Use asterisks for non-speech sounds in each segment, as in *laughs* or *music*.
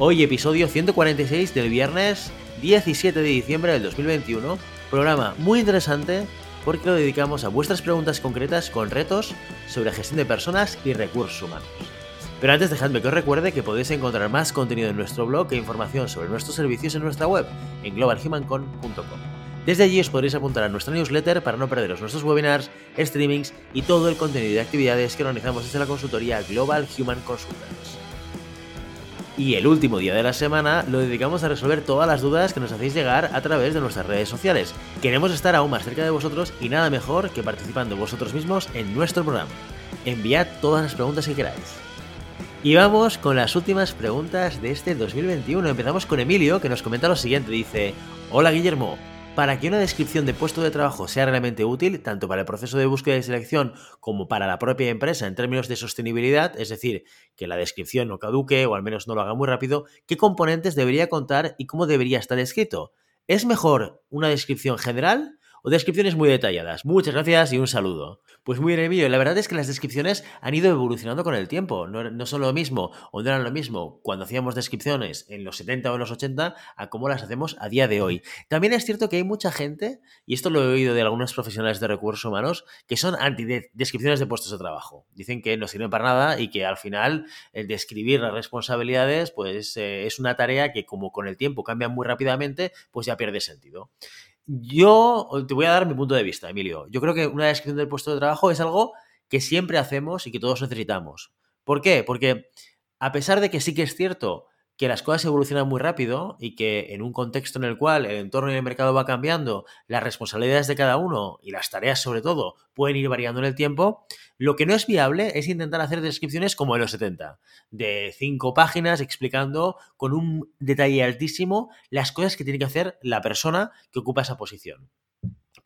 Hoy episodio 146 del viernes 17 de diciembre del 2021, programa muy interesante porque lo dedicamos a vuestras preguntas concretas con retos sobre gestión de personas y recursos humanos. Pero antes dejadme que os recuerde que podéis encontrar más contenido en nuestro blog e información sobre nuestros servicios en nuestra web, en globalhumancon.com. Desde allí os podréis apuntar a nuestra newsletter para no perderos nuestros webinars, streamings y todo el contenido de actividades que organizamos desde la consultoría Global Human Consultants. Y el último día de la semana lo dedicamos a resolver todas las dudas que nos hacéis llegar a través de nuestras redes sociales. Queremos estar aún más cerca de vosotros y nada mejor que participando vosotros mismos en nuestro programa. Enviad todas las preguntas que queráis. Y vamos con las últimas preguntas de este 2021. Empezamos con Emilio, que nos comenta lo siguiente. Dice, hola Guillermo, para que una descripción de puesto de trabajo sea realmente útil, tanto para el proceso de búsqueda y selección como para la propia empresa en términos de sostenibilidad, es decir, que la descripción no caduque o al menos no lo haga muy rápido, ¿qué componentes debería contar y cómo debería estar escrito? ¿Es mejor una descripción general o descripciones muy detalladas. Muchas gracias y un saludo. Pues muy bien, Emilio. La verdad es que las descripciones han ido evolucionando con el tiempo. No, son lo mismo o no eran lo mismo cuando hacíamos descripciones en los 70 o en los 80 a cómo las hacemos a día de hoy. También es cierto que hay mucha gente, y esto lo he oído de algunos profesionales de recursos humanos, que son anti-descripciones de puestos de trabajo. Dicen que no sirven para nada y que al final el describir las responsabilidades pues eh, es una tarea que como con el tiempo cambia muy rápidamente, pues ya pierde sentido. Yo te voy a dar mi punto de vista, Emilio. Yo creo que una descripción del puesto de trabajo es algo que siempre hacemos y que todos necesitamos. ¿Por qué? Porque a pesar de que sí que es cierto que las cosas evolucionan muy rápido y que en un contexto en el cual el entorno y el mercado va cambiando, las responsabilidades de cada uno y las tareas sobre todo pueden ir variando en el tiempo, lo que no es viable es intentar hacer descripciones como en los 70, de cinco páginas explicando con un detalle altísimo las cosas que tiene que hacer la persona que ocupa esa posición.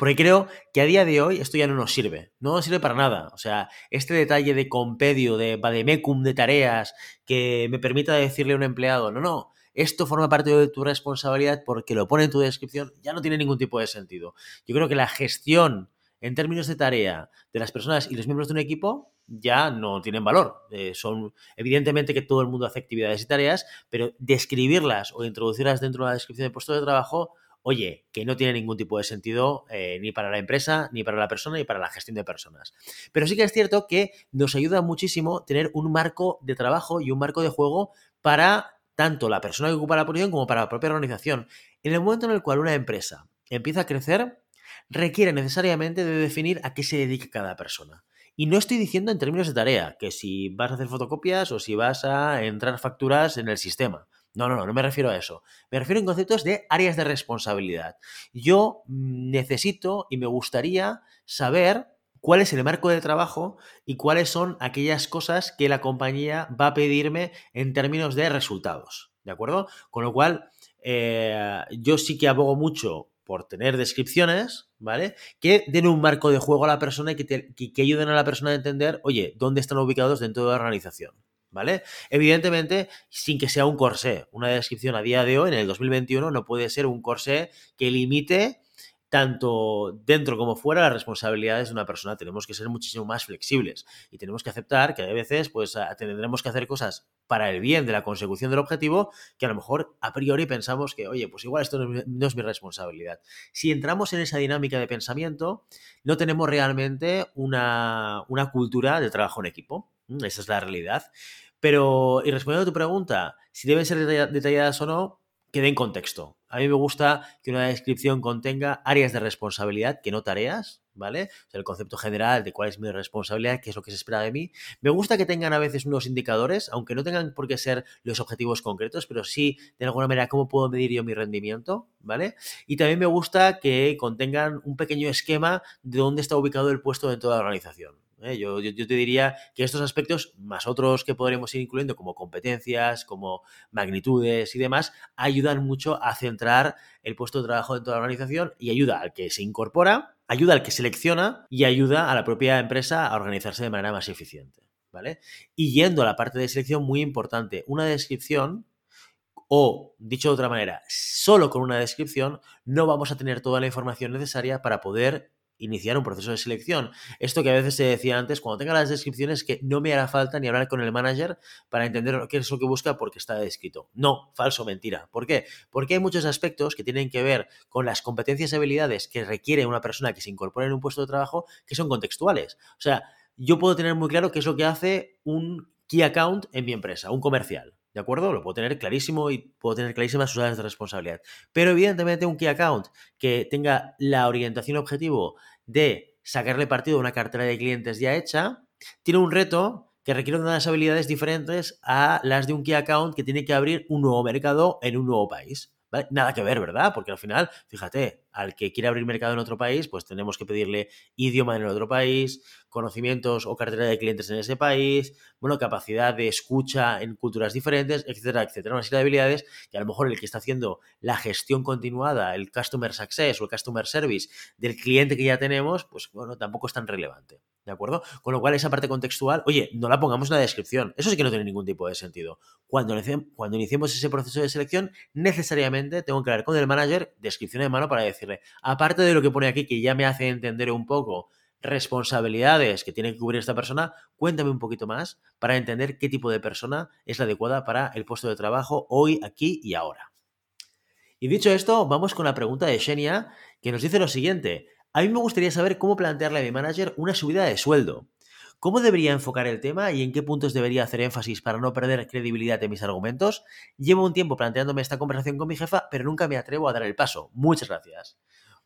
Porque creo que a día de hoy esto ya no nos sirve, no nos sirve para nada. O sea, este detalle de compedio, de vademecum de tareas que me permita decirle a un empleado, no, no, esto forma parte de tu responsabilidad porque lo pone en tu descripción, ya no tiene ningún tipo de sentido. Yo creo que la gestión en términos de tarea de las personas y los miembros de un equipo ya no tienen valor. Eh, son evidentemente que todo el mundo hace actividades y tareas, pero describirlas o introducirlas dentro de la descripción de puesto de trabajo oye, que no tiene ningún tipo de sentido eh, ni para la empresa, ni para la persona, ni para la gestión de personas. Pero sí que es cierto que nos ayuda muchísimo tener un marco de trabajo y un marco de juego para tanto la persona que ocupa la posición como para la propia organización. En el momento en el cual una empresa empieza a crecer, requiere necesariamente de definir a qué se dedica cada persona. Y no estoy diciendo en términos de tarea, que si vas a hacer fotocopias o si vas a entrar facturas en el sistema. No, no, no, no me refiero a eso. Me refiero en conceptos de áreas de responsabilidad. Yo necesito y me gustaría saber cuál es el marco de trabajo y cuáles son aquellas cosas que la compañía va a pedirme en términos de resultados. ¿De acuerdo? Con lo cual, eh, yo sí que abogo mucho por tener descripciones, ¿vale? Que den un marco de juego a la persona y que, que ayuden a la persona a entender, oye, dónde están ubicados dentro de la organización. ¿Vale? Evidentemente, sin que sea un corsé. Una descripción a día de hoy, en el 2021, no puede ser un corsé que limite tanto dentro como fuera las responsabilidades de una persona. Tenemos que ser muchísimo más flexibles y tenemos que aceptar que a veces pues tendremos que hacer cosas para el bien de la consecución del objetivo que a lo mejor a priori pensamos que, oye, pues igual esto no es mi responsabilidad. Si entramos en esa dinámica de pensamiento, no tenemos realmente una, una cultura de trabajo en equipo. Esa es la realidad. Pero, y respondiendo a tu pregunta, si deben ser detalladas o no, quede en contexto. A mí me gusta que una descripción contenga áreas de responsabilidad, que no tareas, ¿vale? O sea, el concepto general de cuál es mi responsabilidad, qué es lo que se espera de mí. Me gusta que tengan a veces unos indicadores, aunque no tengan por qué ser los objetivos concretos, pero sí, de alguna manera, cómo puedo medir yo mi rendimiento, ¿vale? Y también me gusta que contengan un pequeño esquema de dónde está ubicado el puesto dentro de la organización. ¿Eh? Yo, te diría que estos aspectos, más otros que podremos ir incluyendo como competencias, como magnitudes y demás, ayudan mucho a centrar el puesto de trabajo dentro de la organización y ayuda al que se incorpora, ayuda al que selecciona y ayuda a la propia empresa a organizarse de manera más eficiente. ¿Vale? Y yendo a la parte de selección, muy importante, una descripción o, dicho de otra manera, solo con una descripción no vamos a tener toda la información necesaria para poder iniciar un proceso de selección. Esto que a veces se decía antes, cuando tenga las descripciones, que no me hará falta ni hablar con el manager para entender qué es lo que busca porque está descrito. No, falso, mentira. ¿Por qué? Porque hay muchos aspectos que tienen que ver con las competencias y habilidades que requiere una persona que se incorpore en un puesto de trabajo que son contextuales. O sea, yo puedo tener muy claro qué es lo que hace un key account en mi empresa, un comercial. ¿De acuerdo? Lo puedo tener clarísimo y puedo tener clarísimas sus áreas de responsabilidad. Pero evidentemente un key account que tenga la orientación objetivo de sacarle partido a una cartera de clientes ya hecha, tiene un reto que requiere unas habilidades diferentes a las de un key account que tiene que abrir un nuevo mercado en un nuevo país. Nada que ver, ¿verdad? Porque al final, fíjate, al que quiere abrir mercado en otro país, pues tenemos que pedirle idioma en el otro país, conocimientos o cartera de clientes en ese país, bueno, capacidad de escucha en culturas diferentes, etcétera, etcétera. Una serie de habilidades que a lo mejor el que está haciendo la gestión continuada, el customer success o el customer service del cliente que ya tenemos, pues bueno, tampoco es tan relevante. ¿De acuerdo? Con lo cual, esa parte contextual, oye, no la pongamos en la descripción. Eso sí que no tiene ningún tipo de sentido. Cuando, cuando iniciemos ese proceso de selección, necesariamente tengo que hablar con el manager, descripción de mano, para decirle, aparte de lo que pone aquí, que ya me hace entender un poco responsabilidades que tiene que cubrir esta persona, cuéntame un poquito más para entender qué tipo de persona es la adecuada para el puesto de trabajo hoy, aquí y ahora. Y dicho esto, vamos con la pregunta de Xenia, que nos dice lo siguiente. A mí me gustaría saber cómo plantearle a mi manager una subida de sueldo. ¿Cómo debería enfocar el tema y en qué puntos debería hacer énfasis para no perder credibilidad en mis argumentos? Llevo un tiempo planteándome esta conversación con mi jefa, pero nunca me atrevo a dar el paso. Muchas gracias.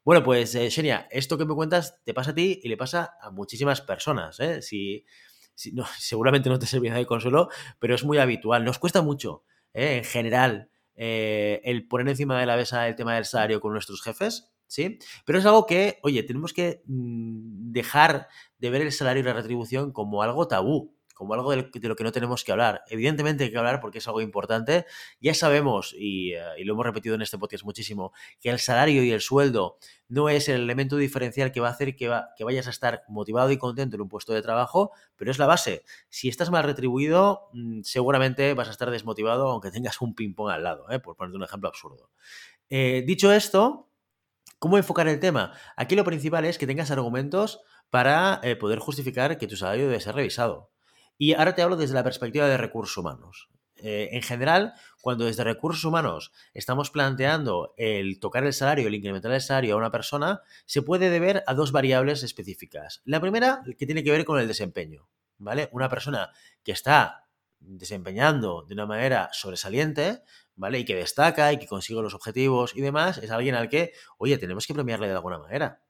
Bueno, pues, eh, Xenia, esto que me cuentas te pasa a ti y le pasa a muchísimas personas. ¿eh? Si, no, *laughs* seguramente no te servirá de consuelo, pero es muy habitual. Nos cuesta mucho, ¿eh? en general, eh, el poner encima de la mesa el tema del salario con nuestros jefes, ¿sí? Pero es algo que, oye, tenemos que mm, dejar de ver el salario y la retribución como algo tabú como algo de lo que no tenemos que hablar. Evidentemente hay que hablar porque es algo importante. Ya sabemos, eh, y, lo hemos repetido en este podcast muchísimo, que el salario y el sueldo no es el elemento diferencial que va a hacer que, vayas a estar motivado y contento en un puesto de trabajo, pero es la base. Si estás mal retribuido, mm, seguramente vas a estar desmotivado aunque tengas un ping-pong al lado, ¿eh? por ponerte un ejemplo absurdo. Eh, dicho esto, ¿cómo enfocar el tema? Aquí lo principal es que tengas argumentos para poder justificar que tu salario debe ser revisado. Y ahora te hablo desde la perspectiva de recursos humanos. Eh, en general, cuando desde recursos humanos estamos planteando el tocar el salario, el incrementar el salario a una persona, se puede deber a dos variables específicas. La primera, que tiene que ver con el desempeño. ¿Vale? Una persona que está desempeñando de una manera sobresaliente, ¿vale? Y que destaca y que consigue los objetivos y demás, es alguien al que, oye, tenemos que premiarle de alguna manera.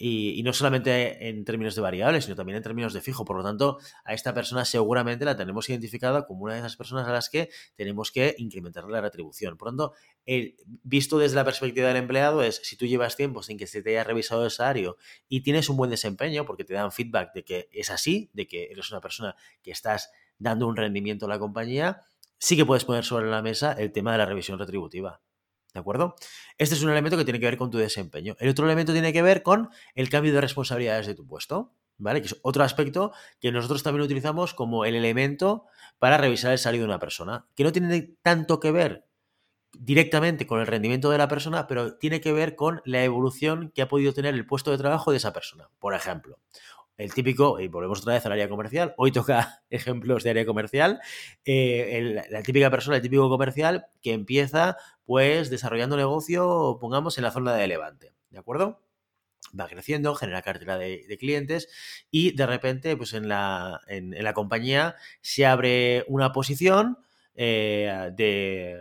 Y, no solamente en términos de variables, sino también en términos de fijo. Por lo tanto, a esta persona seguramente la tenemos identificada como una de esas personas a las que tenemos que incrementar la retribución. Por lo tanto, el, visto desde la perspectiva del empleado es, si tú llevas tiempo sin que se te haya revisado el salario y tienes un buen desempeño, porque te dan feedback de que es así, de que eres una persona que estás dando un rendimiento a la compañía, sí que puedes poner sobre la mesa el tema de la revisión retributiva. ¿De acuerdo? Este es un elemento que tiene que ver con tu desempeño. El otro elemento tiene que ver con el cambio de responsabilidades de tu puesto, ¿vale? Que es otro aspecto que nosotros también utilizamos como el elemento para revisar el salario de una persona, que no tiene tanto que ver directamente con el rendimiento de la persona, pero tiene que ver con la evolución que ha podido tener el puesto de trabajo de esa persona. Por ejemplo, el típico, y volvemos otra vez al área comercial, hoy toca *laughs* ejemplos de área comercial, eh, la típica persona, el típico comercial que empieza pues desarrollando negocio, pongamos, en la zona de Levante, ¿de acuerdo? va creciendo, genera cartera de, clientes y de repente, pues en la, en, la compañía se abre una posición eh, de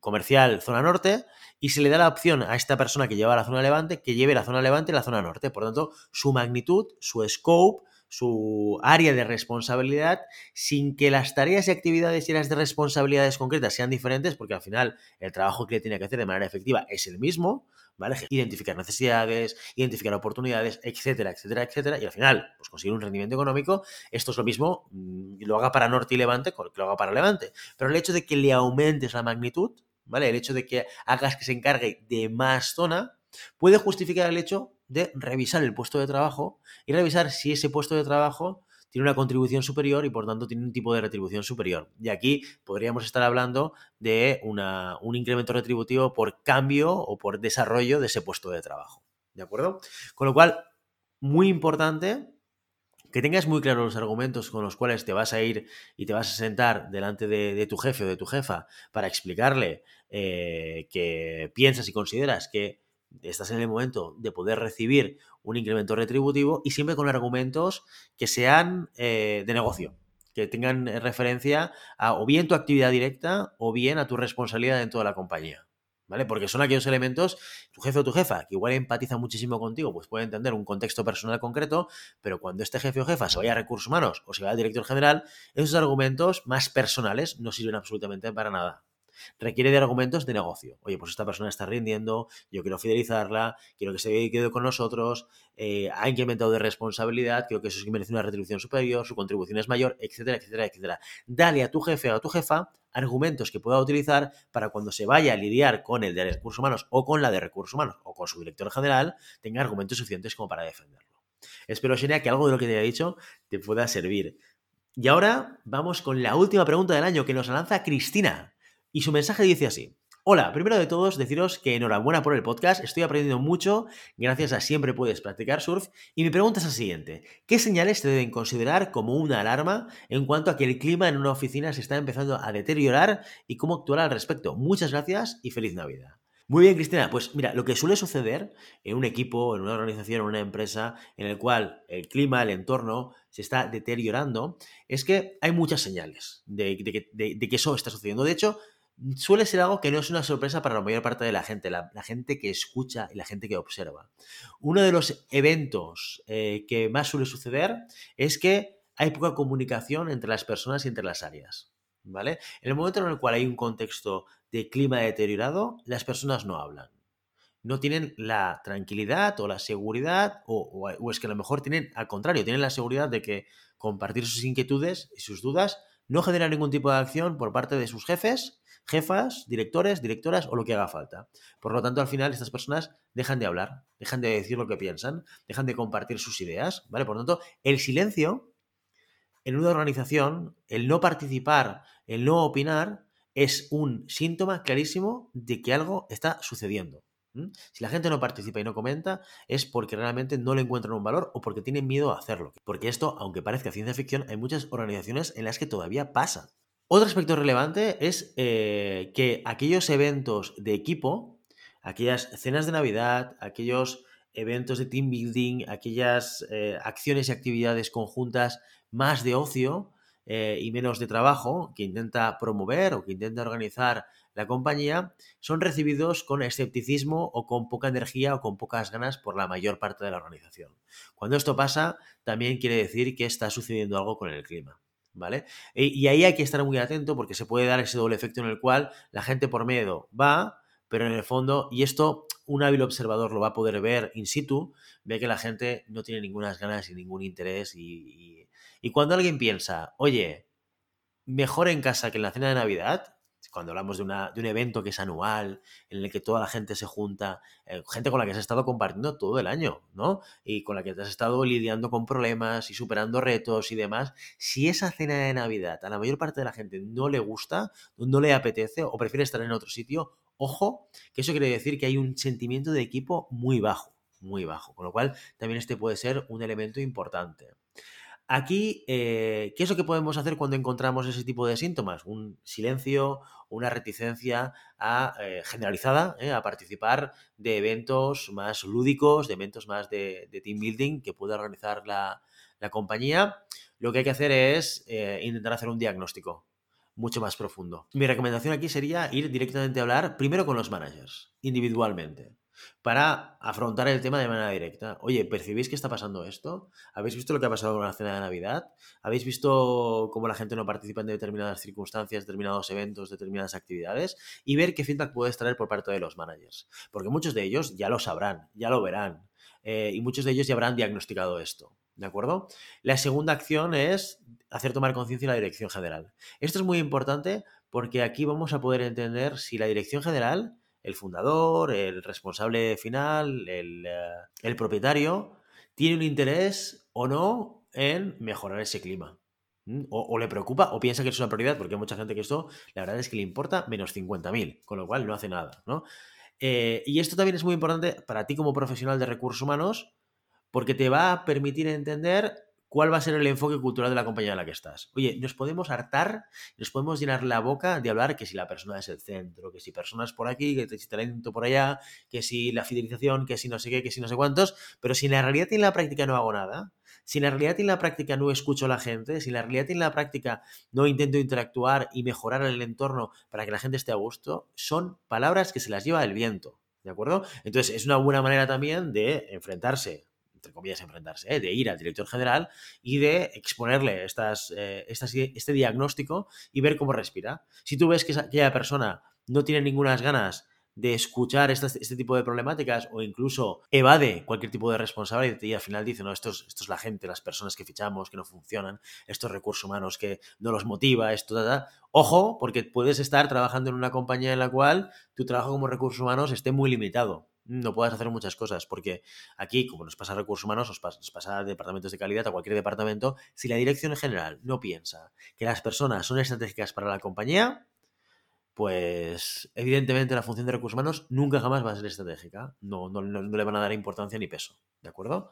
comercial zona norte y se le da la opción a esta persona que lleva la zona levante que lleve la zona levante y la zona norte. Por tanto, su magnitud, su scope, su área de responsabilidad sin que las tareas y actividades y las de responsabilidades concretas sean diferentes, porque al final el trabajo que tiene que hacer de manera efectiva es el mismo, ¿vale? Identificar necesidades, identificar oportunidades, etcétera, etcétera, etcétera, y al final, pues conseguir un rendimiento económico, esto es lo mismo, mm, lo haga para Norte y Levante, que lo haga para Levante, pero el hecho de que le aumentes la magnitud, ¿vale? El hecho de que hagas que se encargue de más zona, puede justificar el hecho de revisar el puesto de trabajo y revisar si ese puesto de trabajo tiene una contribución superior y por tanto tiene un tipo de retribución superior. Y aquí podríamos estar hablando de un incremento retributivo por cambio o por desarrollo de ese puesto de trabajo. ¿De acuerdo? Con lo cual, muy importante que tengas muy claros los argumentos con los cuales te vas a ir y te vas a sentar delante de, tu jefe o de tu jefa para explicarle eh, que piensas y consideras que estás en el momento de poder recibir un incremento retributivo y siempre con argumentos que sean eh, de negocio, que tengan referencia a o bien tu actividad directa o bien a tu responsabilidad dentro de la compañía. ¿Vale? Porque son aquellos elementos, tu jefe o tu jefa, que igual empatiza muchísimo contigo, pues puede entender un contexto personal concreto, pero cuando este jefe o jefa se vaya a recursos humanos o se vaya al director general, esos argumentos más personales no sirven absolutamente para nada requiere de argumentos de negocio. Oye, pues esta persona está rindiendo, yo quiero fidelizarla, quiero que se quede con nosotros, eh, ha incrementado de responsabilidad, creo que eso sí merece una retribución superior, su contribución es mayor, etcétera, etcétera, etcétera. Dale a tu jefe o a tu jefa argumentos que pueda utilizar para cuando se vaya a lidiar con el de recursos humanos o con la de recursos humanos o con su director general, tenga argumentos suficientes como para defenderlo. Espero, Xenia, que algo de lo que te haya dicho te pueda servir. Y ahora vamos con la última pregunta del año que nos lanza Cristina. Y su mensaje dice así. Hola, primero de todos deciros que enhorabuena por el podcast, estoy aprendiendo mucho gracias a Siempre Puedes Practicar Surf y mi pregunta es la siguiente, ¿qué señales se deben considerar como una alarma en cuanto a que el clima en una oficina se está empezando a deteriorar y cómo actuar al respecto? Muchas gracias y feliz Navidad. Muy bien, Cristina. Pues mira, lo que suele suceder en un equipo, en una organización, en una empresa, en el cual el clima, el entorno se está deteriorando, es que hay muchas señales de, de que eso está sucediendo. De hecho, suele ser algo que no es una sorpresa para la mayor parte de la gente, la, gente que escucha y la gente que observa. Uno de los eventos eh, que más suele suceder es que hay poca comunicación entre las personas y entre las áreas. ¿Vale? En el momento en el cual hay un contexto de clima deteriorado, las personas no hablan. No tienen la tranquilidad o la seguridad, o, o es que a lo mejor tienen, al contrario, tienen la seguridad de que compartir sus inquietudes y sus dudas no genera ningún tipo de acción por parte de sus jefes jefas, directores, directoras o lo que haga falta. Por lo tanto, al final estas personas dejan de hablar, dejan de decir lo que piensan, dejan de compartir sus ideas, ¿vale? Por lo tanto, el silencio en una organización, el no participar, el no opinar, es un síntoma clarísimo de que algo está sucediendo. Si la gente no participa y no comenta, es porque realmente no le encuentran un valor o porque tienen miedo a hacerlo. Porque esto, aunque parezca ciencia ficción, hay muchas organizaciones en las que todavía pasa. Otro aspecto relevante es eh, que aquellos eventos de equipo, aquellas cenas de Navidad, aquellos eventos de team building, aquellas eh, acciones y actividades conjuntas más de ocio eh, y menos de trabajo que intenta promover o que intenta organizar la compañía, son recibidos con escepticismo o con poca energía o con pocas ganas por la mayor parte de la organización. Cuando esto pasa, también quiere decir que está sucediendo algo con el clima. ¿Vale? E, y ahí hay que estar muy atento porque se puede dar ese doble efecto en el cual la gente por miedo va, pero en el fondo, y esto un hábil observador lo va a poder ver in situ, ve que la gente no tiene ninguna ganas y ningún interés y, y cuando alguien piensa, oye, mejor en casa que en la cena de Navidad, cuando hablamos de, una, de, un evento que es anual, en el que toda la gente se junta, eh, gente con la que has estado compartiendo todo el año, ¿no? Y con la que te has estado lidiando con problemas y superando retos y demás, si esa cena de Navidad a la mayor parte de la gente no le gusta, no le apetece o prefiere estar en otro sitio, ojo, que eso quiere decir que hay un sentimiento de equipo muy bajo, muy bajo, con lo cual también este puede ser un elemento importante. Aquí, eh, ¿qué es lo que podemos hacer cuando encontramos ese tipo de síntomas? Un silencio, una reticencia eh, generalizada eh, a participar de eventos más lúdicos, de eventos más de, team building que pueda organizar la, compañía. Lo que hay que hacer es intentar hacer un diagnóstico mucho más profundo. Mi recomendación aquí sería ir directamente a hablar primero con los managers, individualmente. Para afrontar el tema de manera directa. Oye, ¿percibís que está pasando esto? ¿Habéis visto lo que ha pasado con la cena de Navidad? ¿Habéis visto cómo la gente no participa en determinadas circunstancias, determinados eventos, determinadas actividades? Y ver qué feedback puedes traer por parte de los managers. Porque muchos de ellos ya lo sabrán, ya lo verán. Eh, y muchos de ellos ya habrán diagnosticado esto. ¿De acuerdo? La segunda acción es hacer tomar conciencia en la dirección general. Esto es muy importante porque aquí vamos a poder entender si la dirección general el fundador, el responsable final, el, eh, propietario, tiene un interés o no en mejorar ese clima. O, le preocupa o piensa que es una prioridad, porque hay mucha gente que esto, la verdad es que le importa menos 50.000, con lo cual no hace nada. ¿no? Eh, y esto también es muy importante para ti como profesional de recursos humanos, porque te va a permitir entender cuál va a ser el enfoque cultural de la compañía en la que estás. Oye, nos podemos hartar, nos podemos llenar la boca de hablar que si la persona es el centro, que si personas por aquí, que si talento por allá, que si la fidelización, que si no sé qué, que si no sé cuántos, pero si en la realidad y en la práctica no hago nada, si en la realidad y en la práctica no escucho a la gente, si en la realidad y en la práctica no intento interactuar y mejorar el entorno para que la gente esté a gusto, son palabras que se las lleva el viento. ¿De acuerdo? Entonces, es una buena manera también de enfrentarse entre comillas, enfrentarse, ¿eh? de ir al director general y de exponerle estas, eh, este diagnóstico y ver cómo respira. Si tú ves que aquella persona no tiene ninguna ganas de escuchar este tipo de problemáticas o incluso evade cualquier tipo de responsabilidad y al final dice, no, esto es, esto es la gente, las personas que fichamos, que no funcionan, estos recursos humanos que no los motiva, esto, da, Ojo, porque puedes estar trabajando en una compañía en la cual tu trabajo como recursos humanos esté muy limitado no puedas hacer muchas cosas, porque aquí, como nos pasa a recursos humanos, nos pasa, a departamentos de calidad, a cualquier departamento, si la dirección general no piensa que las personas son estratégicas para la compañía, pues evidentemente la función de recursos humanos nunca jamás va a ser estratégica, no, no, le van a dar importancia ni peso, ¿de acuerdo?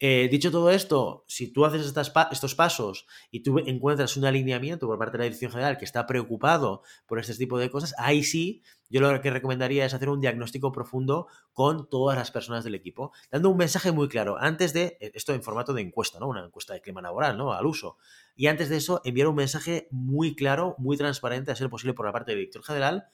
Eh, dicho todo esto, si tú haces estos pasos y tú encuentras un alineamiento por parte de la dirección general que está preocupado por este tipo de cosas, ahí sí yo lo que recomendaría es hacer un diagnóstico profundo con todas las personas del equipo, dando un mensaje muy claro, antes de, eh, esto en formato de encuesta, ¿no? Una encuesta de clima laboral, ¿no? Al uso. Y antes de eso, enviar un mensaje muy claro, muy transparente, a ser posible por la parte del director general,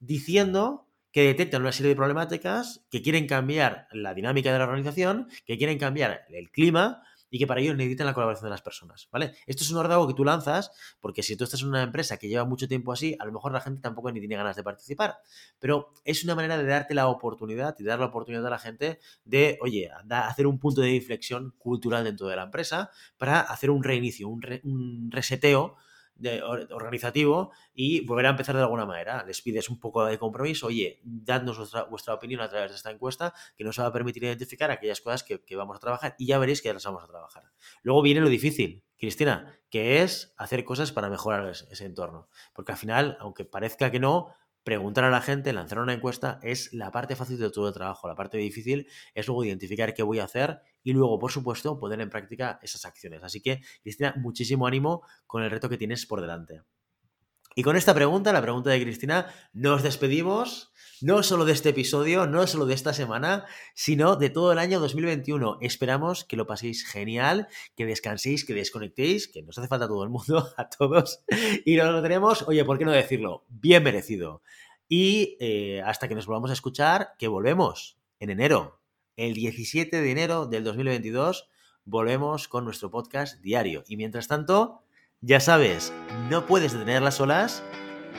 diciendo que detectan una serie de problemáticas, que quieren cambiar la dinámica de la organización, que quieren cambiar el clima y que para ello necesitan la colaboración de las personas, ¿vale? Esto es un órdago que tú lanzas porque si tú estás en una empresa que lleva mucho tiempo así, a lo mejor la gente tampoco ni tiene ganas de participar, pero es una manera de darte la oportunidad y dar la oportunidad a la gente de, oye, hacer un punto de inflexión cultural dentro de la empresa para hacer un reinicio, un, un reseteo organizativo y volver a empezar de alguna manera. Les pides un poco de compromiso, oye, dadnos vuestra, opinión a través de esta encuesta que nos va a permitir identificar aquellas cosas que, vamos a trabajar y ya veréis que las vamos a trabajar. Luego viene lo difícil, Cristina, que es hacer cosas para mejorar ese entorno. Porque al final, aunque parezca que no, preguntar a la gente, lanzar una encuesta es la parte fácil de todo el trabajo. La parte difícil es luego identificar qué voy a hacer y luego, por supuesto, poner en práctica esas acciones. Así que, Cristina, muchísimo ánimo con el reto que tienes por delante. Y con esta pregunta, la pregunta de Cristina, nos despedimos no solo de este episodio, no solo de esta semana, sino de todo el año 2021. Esperamos que lo paséis genial, que descanséis, que desconectéis, que nos hace falta a todo el mundo, *laughs* a todos, y lo tenemos, oye, ¿por qué no decirlo? Bien merecido. Y eh, hasta que nos volvamos a escuchar, que volvemos en enero, el 17 de enero del 2022, volvemos con nuestro podcast diario. Y mientras tanto, ya sabes, no puedes detener las olas,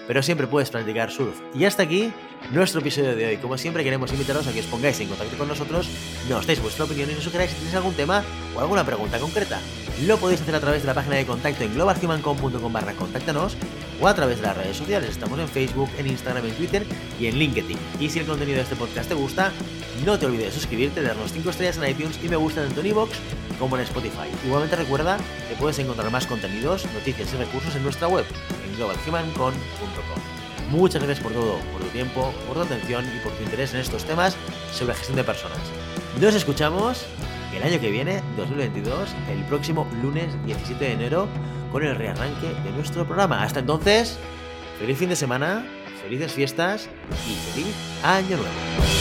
pero siempre puedes practicar surf. Y hasta aquí nuestro episodio de hoy. Como siempre, queremos invitaros a que os pongáis en contacto con nosotros, nos deis vuestra opinión y nos sugeráis si tenéis algún tema o alguna pregunta concreta. Lo podéis hacer a través de la página de contacto en globalhumancom.com barra o a través de las redes sociales. Estamos en Facebook, en Instagram, en Twitter y en LinkedIn. Y si el contenido de este podcast te gusta, no te olvides de suscribirte, darnos 5 estrellas en iTunes y me gusta tanto en iVoox como en Spotify. Igualmente recuerda que puedes encontrar más contenidos, noticias y recursos en nuestra web, en globalhumancom.com. Muchas gracias por todo, por tu tiempo, por tu atención y por tu interés en estos temas sobre gestión de personas. Nos escuchamos el año que viene, 2022, el próximo lunes 17 de enero, con el rearranque de nuestro programa. Hasta entonces, feliz fin de semana, felices fiestas y feliz año nuevo.